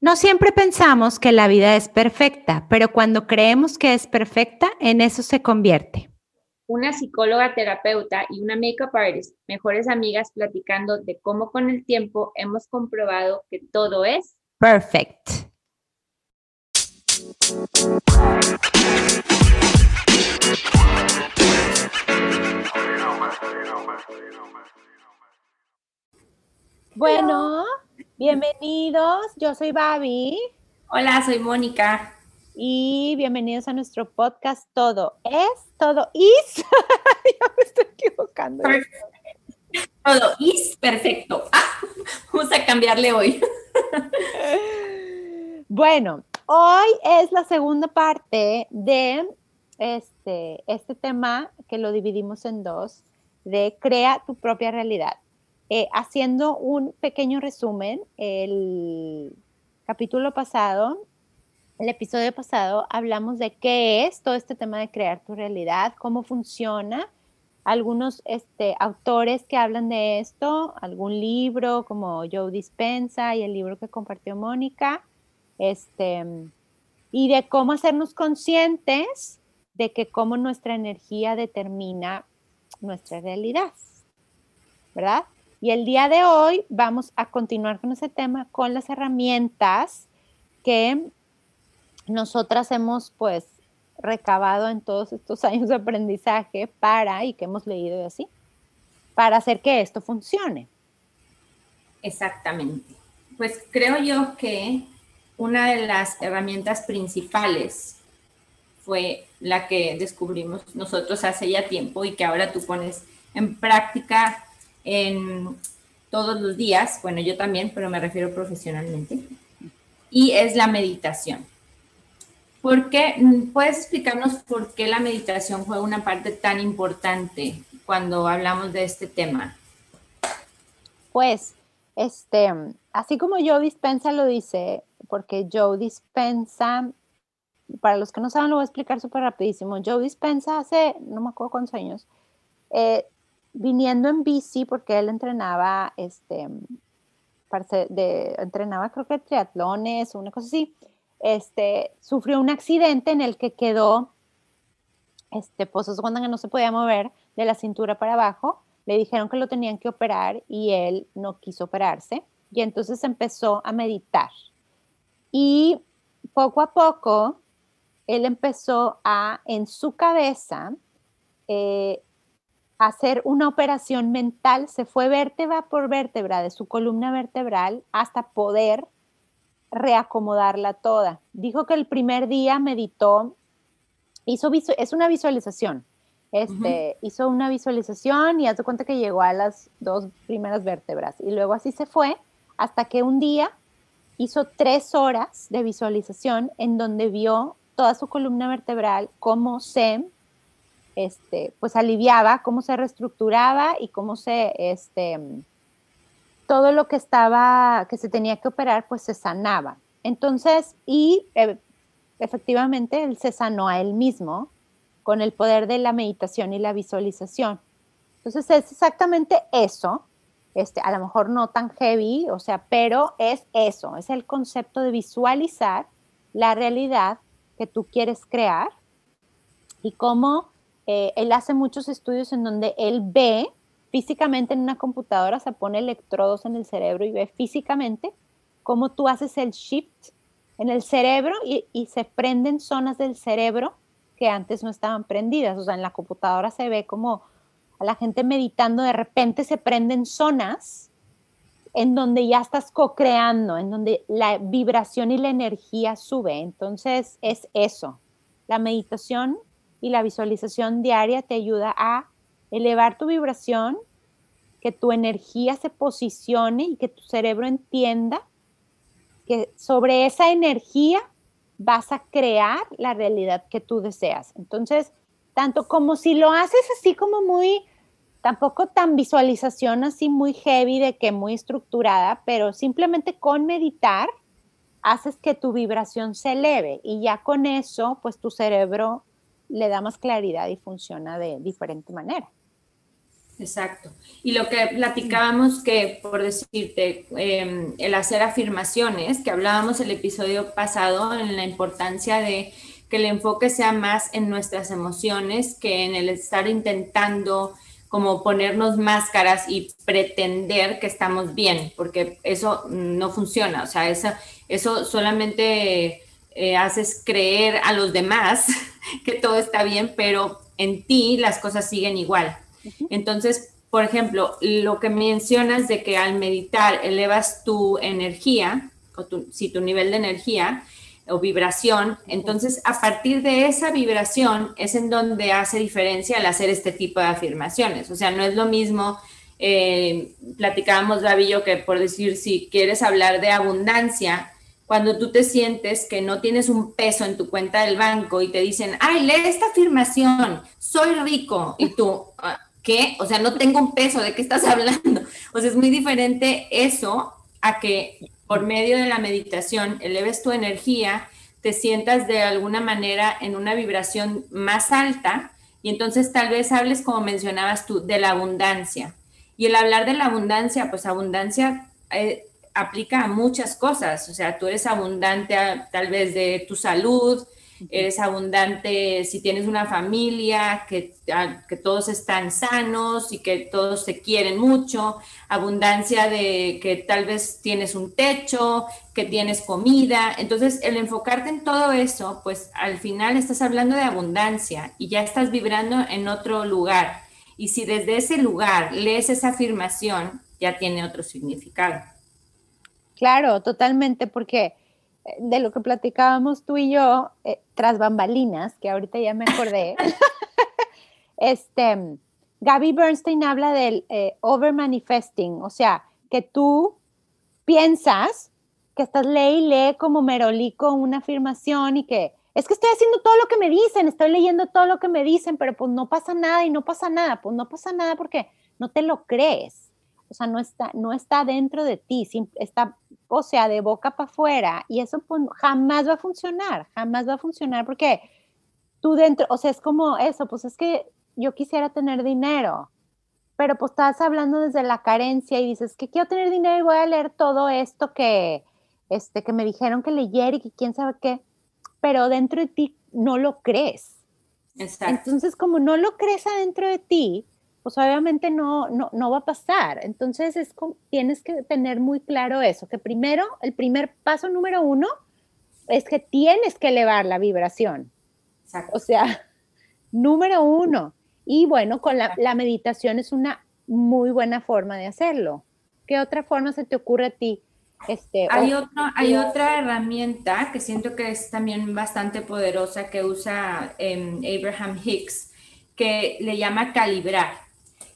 No siempre pensamos que la vida es perfecta, pero cuando creemos que es perfecta, en eso se convierte. Una psicóloga terapeuta y una makeup artist, mejores amigas platicando de cómo con el tiempo hemos comprobado que todo es perfect. Bueno, bienvenidos. Yo soy Babi. Hola, soy Mónica. Y bienvenidos a nuestro podcast Todo es, todo is. ya me estoy equivocando. Todo is perfecto. Ah, vamos a cambiarle hoy. bueno, hoy es la segunda parte de este, este tema que lo dividimos en dos, de crea tu propia realidad. Eh, haciendo un pequeño resumen, el capítulo pasado, el episodio pasado, hablamos de qué es todo este tema de crear tu realidad, cómo funciona, algunos este, autores que hablan de esto, algún libro como Joe Dispensa y el libro que compartió Mónica, este, y de cómo hacernos conscientes de que cómo nuestra energía determina nuestra realidad, ¿verdad? Y el día de hoy vamos a continuar con ese tema con las herramientas que nosotras hemos pues recabado en todos estos años de aprendizaje para, y que hemos leído y así, para hacer que esto funcione. Exactamente. Pues creo yo que una de las herramientas principales fue la que descubrimos nosotros hace ya tiempo y que ahora tú pones en práctica en todos los días, bueno, yo también, pero me refiero profesionalmente, y es la meditación. ¿Por qué? ¿Puedes explicarnos por qué la meditación fue una parte tan importante cuando hablamos de este tema? Pues, este, así como Joe Dispensa lo dice, porque Joe Dispensa, para los que no saben, lo voy a explicar súper rapidísimo. Joe Dispensa hace, no me acuerdo cuántos años, eh, viniendo en bici, porque él entrenaba, este, de, entrenaba creo que triatlones o una cosa así, este, sufrió un accidente en el que quedó, este, pues cuando no se podía mover de la cintura para abajo, le dijeron que lo tenían que operar y él no quiso operarse y entonces empezó a meditar. Y poco a poco, él empezó a, en su cabeza, eh, hacer una operación mental, se fue vértebra por vértebra de su columna vertebral hasta poder reacomodarla toda. Dijo que el primer día meditó, hizo es una visualización, este, hizo una visualización y hace cuenta que llegó a las dos primeras vértebras y luego así se fue hasta que un día hizo tres horas de visualización en donde vio toda su columna vertebral, cómo se este, pues aliviaba, cómo se reestructuraba y cómo se, este, todo lo que estaba, que se tenía que operar, pues se sanaba. Entonces, y eh, efectivamente él se sanó a él mismo con el poder de la meditación y la visualización. Entonces es exactamente eso, este, a lo mejor no tan heavy, o sea, pero es eso, es el concepto de visualizar la realidad que tú quieres crear y cómo eh, él hace muchos estudios en donde él ve físicamente en una computadora, se pone electrodos en el cerebro y ve físicamente cómo tú haces el shift en el cerebro y, se prenden zonas del cerebro que antes no estaban prendidas. O sea, en la computadora se ve como a la gente meditando, de repente se prenden zonas en donde ya estás co-creando, en donde la vibración y la energía sube. Entonces es eso. La meditación y la visualización diaria te ayuda a elevar tu vibración, que tu energía se posicione y que tu cerebro entienda que sobre esa energía vas a crear la realidad que tú deseas. Entonces, tanto como si lo haces así como muy, tampoco tan visualización así muy heavy de que muy estructurada, pero simplemente con meditar haces que tu vibración se eleve y ya con eso, pues tu cerebro le da más claridad y funciona de diferente manera. Exacto. Y lo que platicábamos que, por decirte, em, el hacer afirmaciones, que hablábamos el episodio pasado en la importancia de que el enfoque sea más en nuestras emociones que en el estar intentando como ponernos máscaras y pretender que estamos bien, porque eso no funciona, o sea, eso, eso solamente eh, haces creer a los demás que todo está bien, pero en ti las cosas siguen igual. Entonces, por ejemplo, lo que mencionas de que al meditar elevas tu energía, o si tu nivel de energía o vibración, entonces a partir de esa vibración es en donde hace diferencia al hacer este tipo de afirmaciones. O sea, no es lo mismo, eh, platicábamos, David, yo, que por decir, si quieres hablar de abundancia, cuando tú te sientes que no tienes un peso en tu cuenta del banco y te dicen, ay, lee esta afirmación, soy rico, y tú, ah, ¿qué? O sea, no tengo un peso, ¿de qué estás hablando? O sea, es muy diferente eso a que por medio de la meditación eleves tu energía, te sientas de alguna manera en una vibración más alta y entonces tal vez hables, como mencionabas tú, de la abundancia. Y el hablar de la abundancia, pues abundancia eh, aplica a muchas cosas, o sea, tú eres abundante tal vez de tu salud, eres abundante si tienes una familia, que, que, todos están sanos y que todos se quieren mucho, abundancia de que tal vez tienes un techo, que tienes comida. Entonces, el enfocarte en todo eso, pues al final estás hablando de abundancia y ya estás vibrando en otro lugar. Y si desde ese lugar lees esa afirmación, ya tiene otro significado. Claro, totalmente, porque de lo que platicábamos tú y yo, eh, tras bambalinas, que ahorita ya me acordé, este, Gaby Bernstein habla del eh, over manifesting, o sea, que tú piensas que estás lee y lee como merolico una afirmación y que es que estoy haciendo todo lo que me dicen, estoy leyendo todo lo que me dicen, pero pues no pasa nada y no pasa nada, pues no pasa nada porque no te lo crees. O sea, no está, no está dentro de ti, está o sea, de boca para afuera, y eso pues, jamás va a funcionar, jamás va a funcionar porque tú dentro, o sea, es como eso, pues es que yo quisiera tener dinero, pero pues estás hablando desde la carencia y dices que quiero tener dinero y voy a leer todo esto que, este, que me dijeron que leyera y que quién sabe qué, pero dentro de ti no lo crees. Exacto. Entonces, como no lo crees adentro de ti, pues obviamente no, no, va a pasar. Entonces es, tienes que tener muy claro eso, que primero, el primer paso número uno es que tienes que elevar la vibración. O sea, número uno. Y bueno, con la, meditación es una muy buena forma de hacerlo. ¿Qué otra forma se te ocurre a ti? Este, hay, hay otra herramienta que siento que es también bastante poderosa que usa em, Abraham Hicks, que le llama calibrar.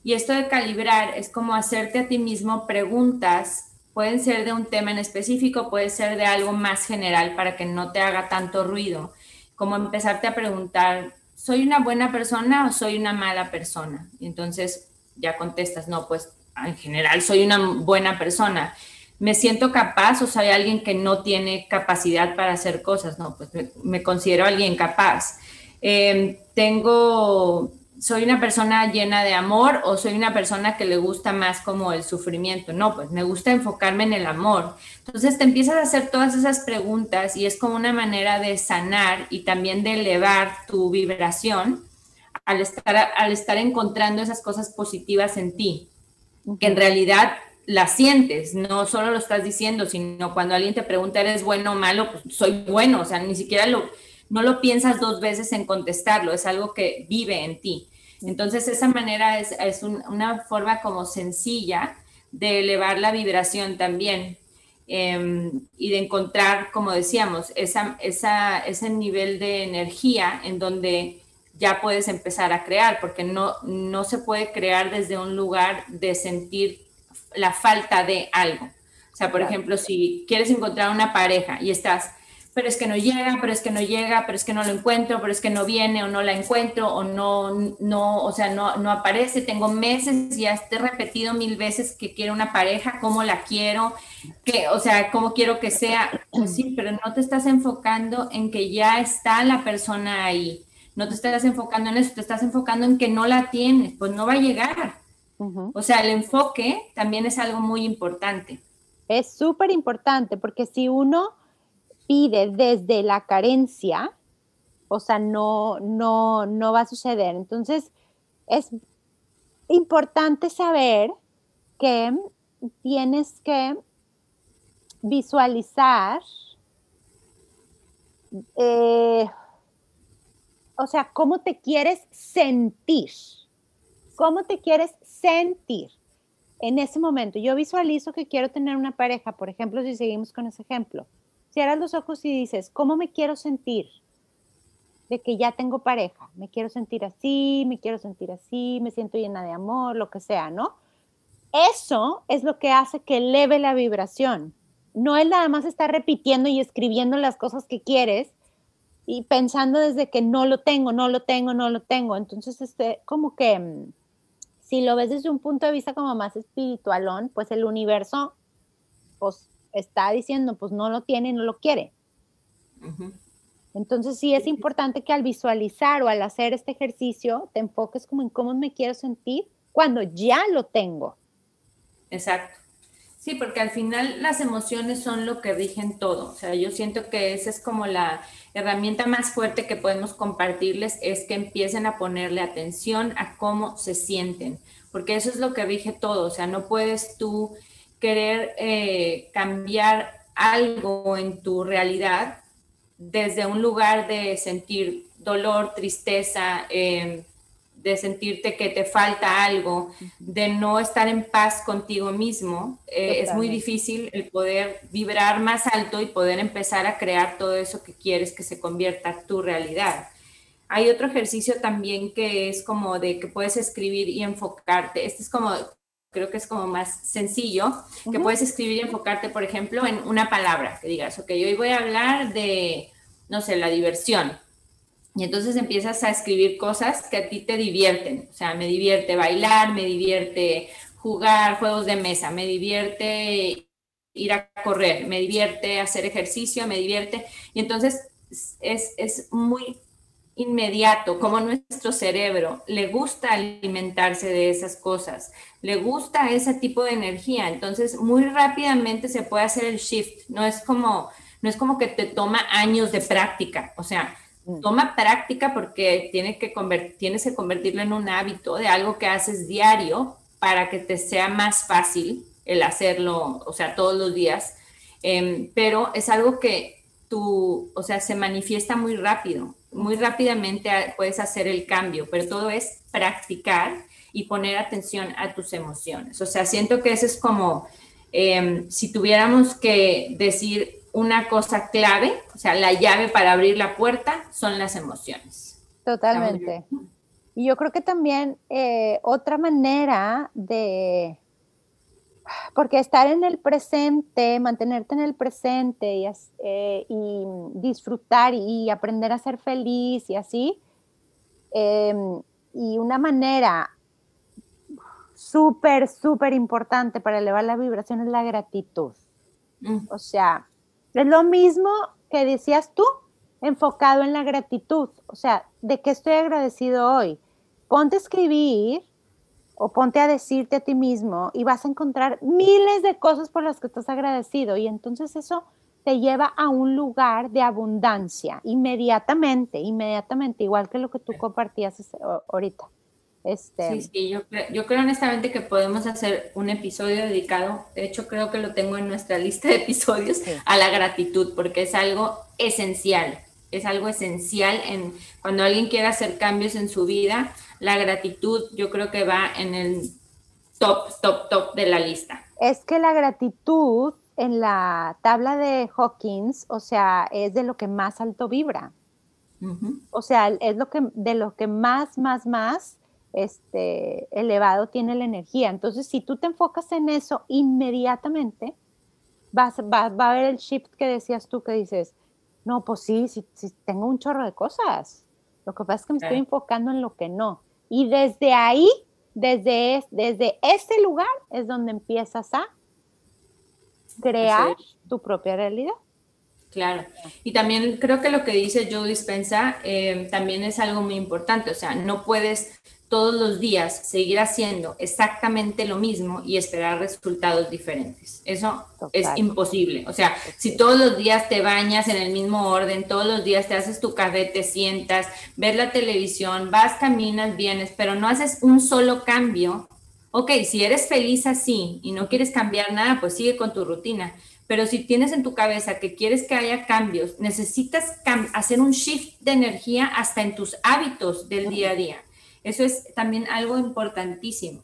Y esto de calibrar es como hacerte a ti mismo preguntas, pueden ser de un tema en específico, puede ser de algo más general para que no te haga tanto ruido, como empezarte a preguntar, ¿soy una buena persona o soy una mala persona? Y entonces ya contestas, no, pues en general soy una buena persona. ¿Me siento capaz o soy alguien que no tiene capacidad para hacer cosas? No, pues me, considero alguien capaz. Eh, tengo soy una persona llena de amor o soy una persona que le gusta más como el sufrimiento. No, pues me gusta enfocarme en el amor. Entonces te empiezas a hacer todas esas preguntas y es como una manera de sanar y también de elevar tu vibración al estar, al estar encontrando esas cosas positivas en ti, que en realidad las sientes, no solo lo estás diciendo, sino cuando alguien te pregunta, ¿eres bueno o malo? Pues soy bueno, o sea, ni siquiera lo no lo piensas dos veces en contestarlo, es algo que vive en ti. Entonces, esa manera es, una forma como sencilla de elevar la vibración también em, y de encontrar, como decíamos, esa, ese nivel de energía en donde ya puedes empezar a crear, porque no, no se puede crear desde un lugar de sentir la falta de algo. O sea, por ejemplo, si quieres encontrar una pareja y estás pero es que no llega, pero es que no llega, pero es que no lo encuentro, pero es que no viene o no la encuentro o no, no, o sea, no, no aparece. Tengo meses y ya he repetido mil veces que quiero una pareja, cómo la quiero, que, o sea, cómo quiero que sea. Pues sí, pero no te estás enfocando en que ya está la persona ahí. No te estás enfocando en eso, te estás enfocando en que no la tienes, pues no va a llegar. O sea, el enfoque también es algo muy importante. Es súper importante porque si uno pide desde la carencia, o sea, no, no, no va a suceder. Entonces, es importante saber que tienes que visualizar, eh, o sea, cómo te quieres sentir, cómo te quieres sentir en ese momento. Yo visualizo que quiero tener una pareja, por ejemplo, si seguimos con ese ejemplo. Cierras los ojos y dices, ¿cómo me quiero sentir? De que ya tengo pareja, me quiero sentir así, me quiero sentir así, me siento llena de amor, lo que sea, ¿no? Eso es lo que hace que eleve la vibración. No es nada más estar repitiendo y escribiendo las cosas que quieres y pensando desde que no lo tengo, no lo tengo, no lo tengo. Entonces, este, como que mm, si lo ves desde un punto de vista como más espiritualón, pues el universo pues, está diciendo, pues no lo tiene, no lo quiere. Entonces sí es importante que al visualizar o al hacer este ejercicio te enfoques como en cómo me quiero sentir cuando ya lo tengo. Exacto. Sí, porque al final las emociones son lo que rigen todo. O sea, yo siento que esa es como la herramienta más fuerte que podemos compartirles, es que empiecen a ponerle atención a cómo se sienten, porque eso es lo que rige todo. O sea, no puedes tú querer eh, cambiar algo en tu realidad desde un lugar de sentir dolor, tristeza, eh, de sentirte que te falta algo, de no estar en paz contigo mismo, eh, es muy difícil el poder vibrar más alto y poder empezar a crear todo eso que quieres que se convierta tu realidad. Hay otro ejercicio también que es como de que puedes escribir y enfocarte. Este es como, creo que es como más sencillo, que puedes escribir y enfocarte, por ejemplo, en una palabra, que digas, ok, hoy voy a hablar de, no sé, la diversión y entonces empiezas a escribir cosas que a ti te divierten. O sea, me divierte bailar, me divierte jugar juegos de mesa, me divierte ir a correr, me divierte hacer ejercicio, me divierte. Y entonces es, es muy inmediato, como nuestro cerebro le gusta alimentarse de esas cosas, le gusta ese tipo de energía, entonces muy rápidamente se puede hacer el shift, no es como, no es como que te toma años de práctica, o sea, Mm. Toma práctica porque tienes que, tienes que convertirlo en un hábito de algo que haces diario para que te sea más fácil el hacerlo, o sea, todos los días. Em, pero es algo que tú, o sea, se manifiesta muy rápido. Muy rápidamente puedes hacer el cambio, pero todo es practicar y poner atención a tus emociones. O sea, siento que eso es como em, si tuviéramos que decir una cosa clave, o sea, la llave para abrir la puerta son las emociones. Totalmente. Y yo creo que también eh, otra manera de, porque estar en el presente, mantenerte en el presente y, eh, disfrutar y aprender a ser feliz y así, em, y una manera súper, súper importante para elevar la vibración es la gratitud. Mm. O sea, es lo mismo que decías tú, enfocado en la gratitud. O sea, ¿de qué estoy agradecido hoy? Ponte a escribir o ponte a decirte a ti mismo y vas a encontrar miles de cosas por las que estás agradecido y entonces eso te lleva a un lugar de abundancia inmediatamente, inmediatamente, igual que lo que tú compartías ahorita. Este... Sí, sí, yo, yo creo honestamente que podemos hacer un episodio dedicado, de hecho creo que lo tengo en nuestra lista de episodios, a la gratitud, porque es algo esencial, es algo esencial en cuando alguien quiere hacer cambios en su vida, la gratitud yo creo que va en el top, top, top de la lista. Es que la gratitud en la tabla de Hawkins, o sea, es de lo que más alto vibra. O sea, es lo que de lo que más, más, más este, elevado tiene la energía. Entonces, si tú te enfocas en eso inmediatamente, vas, va, a haber el shift que decías tú, que dices, no, pues sí, sí, tengo un chorro de cosas. Lo que pasa es que me estoy enfocando en lo que no. Y desde ahí, desde, desde ese lugar, es donde empiezas a crear tu propia realidad. Claro. Y también creo que lo que dice Joe Dispensa eh, también es algo muy importante. O sea, no puedes todos los días seguir haciendo exactamente lo mismo y esperar resultados diferentes. Eso es imposible. O sea, si todos los días te bañas en el mismo orden, todos los días te haces tu café, te sientas, ves la televisión, vas, caminas, vienes, pero no haces un solo cambio. Ok, si eres feliz así y no quieres cambiar nada, pues sigue con tu rutina. Pero si tienes en tu cabeza que quieres que haya cambios, necesitas hacer un shift de energía hasta en tus hábitos del día a día. Eso es también algo importantísimo.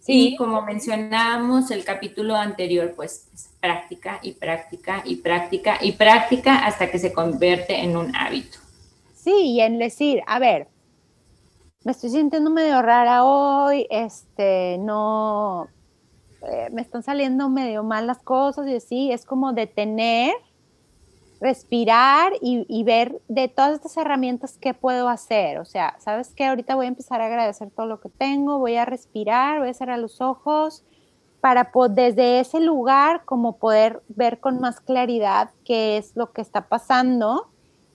Sí. Y como mencionábamos el capítulo anterior, pues es práctica y práctica y práctica y práctica hasta que se convierte en un hábito. Sí, y en decir, a ver, me estoy sintiendo medio rara hoy, este, no, eh, me están saliendo medio mal las cosas y así, es como detener respirar y, ver de todas estas herramientas qué puedo hacer. O sea, ¿sabes qué? Ahorita voy a empezar a agradecer todo lo que tengo, voy a respirar, voy a cerrar los ojos para desde ese lugar como poder ver con más claridad qué es lo que está pasando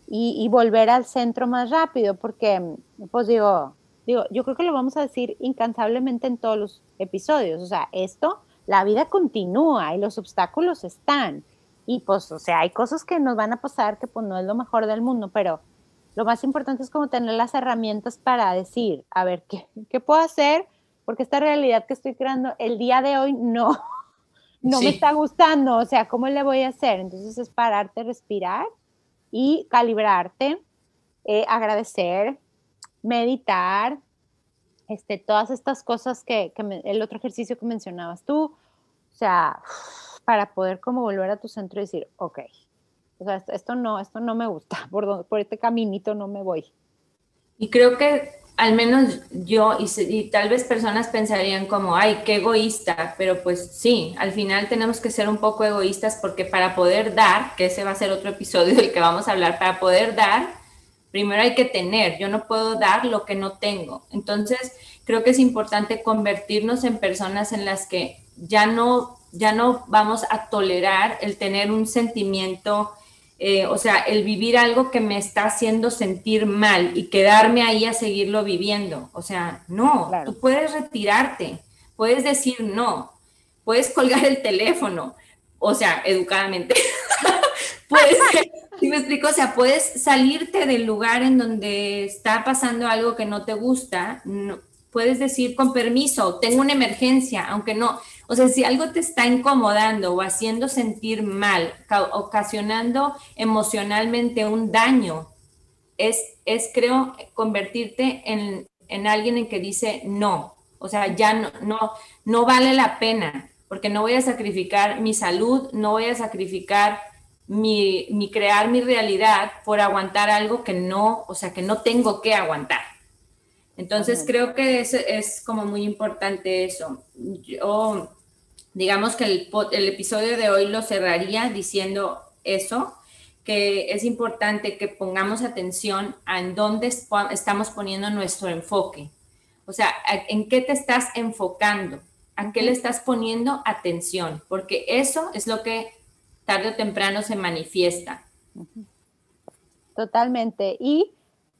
y, y, volver al centro más rápido, porque pues digo, digo, yo creo que lo vamos a decir incansablemente en todos los episodios, o sea, esto, la vida continúa y los obstáculos están y pues, o sea, hay cosas que nos van a pasar que pues no es lo mejor del mundo, pero lo más importante es como tener las herramientas para decir, a ver, ¿qué, qué puedo hacer? Porque esta realidad que estoy creando el día de hoy no, no me está gustando, o sea, ¿cómo le voy a hacer? Entonces es pararte, respirar y calibrarte, eh, agradecer, meditar, este, todas estas cosas que, que el otro ejercicio que mencionabas tú, o sea, para poder como volver a tu centro y decir, ok, o sea, esto, no, esto no me gusta, por, por este caminito no me voy. Y creo que al menos yo y, tal vez personas pensarían como, ay, qué egoísta, pero pues sí, al final tenemos que ser un poco egoístas porque para poder dar, que ese va a ser otro episodio del que vamos a hablar, para poder dar, primero hay que tener, yo no puedo dar lo que no tengo. Entonces, creo que es importante convertirnos en personas en las que ya no ya no vamos a tolerar el tener un sentimiento, eh, o sea, el vivir algo que me está haciendo sentir mal y quedarme ahí a seguirlo viviendo. O sea, no, tú puedes retirarte, puedes decir no, puedes colgar el teléfono, o sea, educadamente. puedes, si me explico, o sea, puedes salirte del lugar en donde está pasando algo que no te gusta, puedes decir con permiso, tengo una emergencia, aunque no, o sea, si algo te está incomodando o haciendo sentir mal, ocasionando emocionalmente un daño, es, es creo, convertirte en, en alguien en que dice no. O sea, ya no, no, no vale la pena, porque no voy a sacrificar mi salud, no voy a sacrificar mi, mi, crear mi realidad por aguantar algo que no, o sea, que no tengo que aguantar. Entonces creo que es, es como muy importante eso. Yo, digamos que el, el episodio de hoy lo cerraría diciendo eso, que es importante que pongamos atención a en dónde estamos poniendo nuestro enfoque. O sea, en qué te estás enfocando, a qué le estás poniendo atención, porque eso es lo que tarde o temprano se manifiesta. Totalmente. Y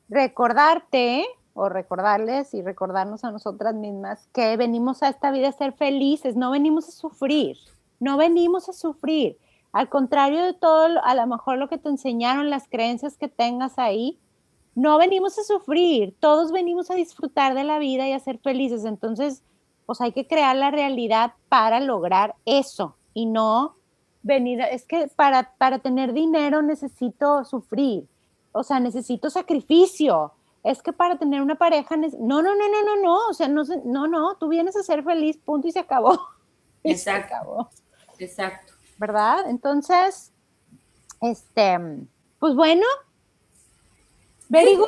recordarte o recordarles y recordarnos a nosotras mismas que venimos a esta vida a ser felices, no venimos a sufrir, no venimos a sufrir. Al contrario de todo, a lo mejor lo que te enseñaron, las creencias que tengas ahí, no venimos a sufrir, todos venimos a disfrutar de la vida y a ser felices. Entonces, pues hay que crear la realidad para lograr eso y no venir, es que para, para tener dinero necesito sufrir, o sea, necesito sacrificio, es que para tener una pareja, no, no, no, no, no, no, o sea, no, no, no, tú vienes a ser feliz, punto y se acabó. Exacto. Exacto. ¿Verdad? Entonces, este, pues bueno, very good.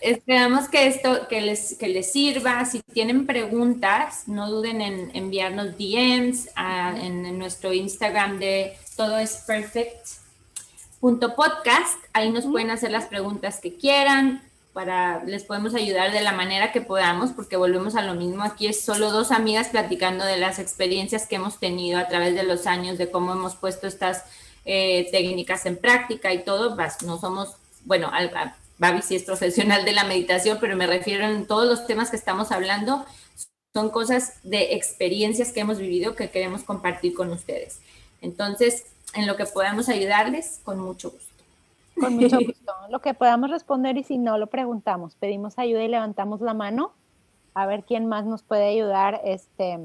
Esperamos que esto que les, que les sirva. Si tienen preguntas, no duden en enviarnos DMs en, en, nuestro Instagram de todo es perfect podcast. Ahí nos pueden hacer las preguntas que quieran, para les podemos ayudar de la manera que podamos, porque volvemos a lo mismo. Aquí es solo dos amigas platicando de las experiencias que hemos tenido a través de los años, de cómo hemos puesto estas eh, técnicas en práctica y todo, no somos, bueno, Babi sí es profesional de la meditación, pero me refiero en todos los temas que estamos hablando, son cosas de experiencias que hemos vivido que queremos compartir con ustedes. Entonces, en lo que podamos ayudarles, con mucho gusto. Con mucho gusto. Lo que podamos responder y si no, lo preguntamos. Pedimos ayuda y levantamos la mano a ver quién más nos puede ayudar. Este,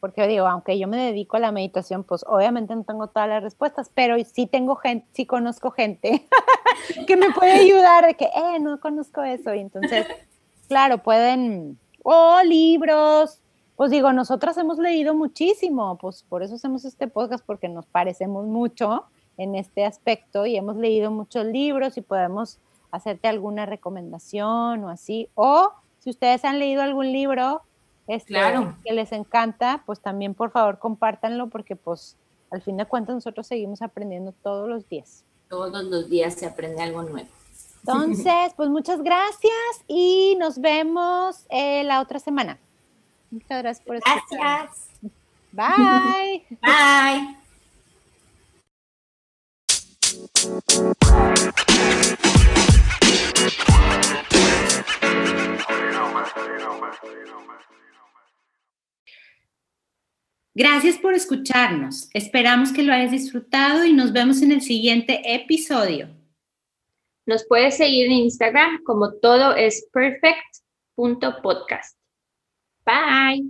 porque digo, aunque yo me dedico a la meditación, pues obviamente no tengo todas las respuestas, pero sí tengo gente, sí conozco gente que me puede ayudar de que, eh, no conozco eso. Y entonces, claro, pueden, o libros, pues digo, nosotras hemos leído muchísimo, pues por eso hacemos este podcast, porque nos parecemos mucho en este aspecto y hemos leído muchos libros y podemos hacerte alguna recomendación o así. O si ustedes han leído algún libro este, que les encanta, pues también por favor compártanlo porque pues al fin de cuentas nosotros seguimos aprendiendo todos los días. Todos los días se aprende algo nuevo. Entonces, pues muchas gracias y nos vemos eh, la otra semana. Muchas gracias por escuchar. Gracias. Bye. Bye. Gracias por escucharnos. Esperamos que lo hayas disfrutado y nos vemos en el siguiente episodio. Nos puedes seguir en Instagram como todo es perfect.podcast. Bye.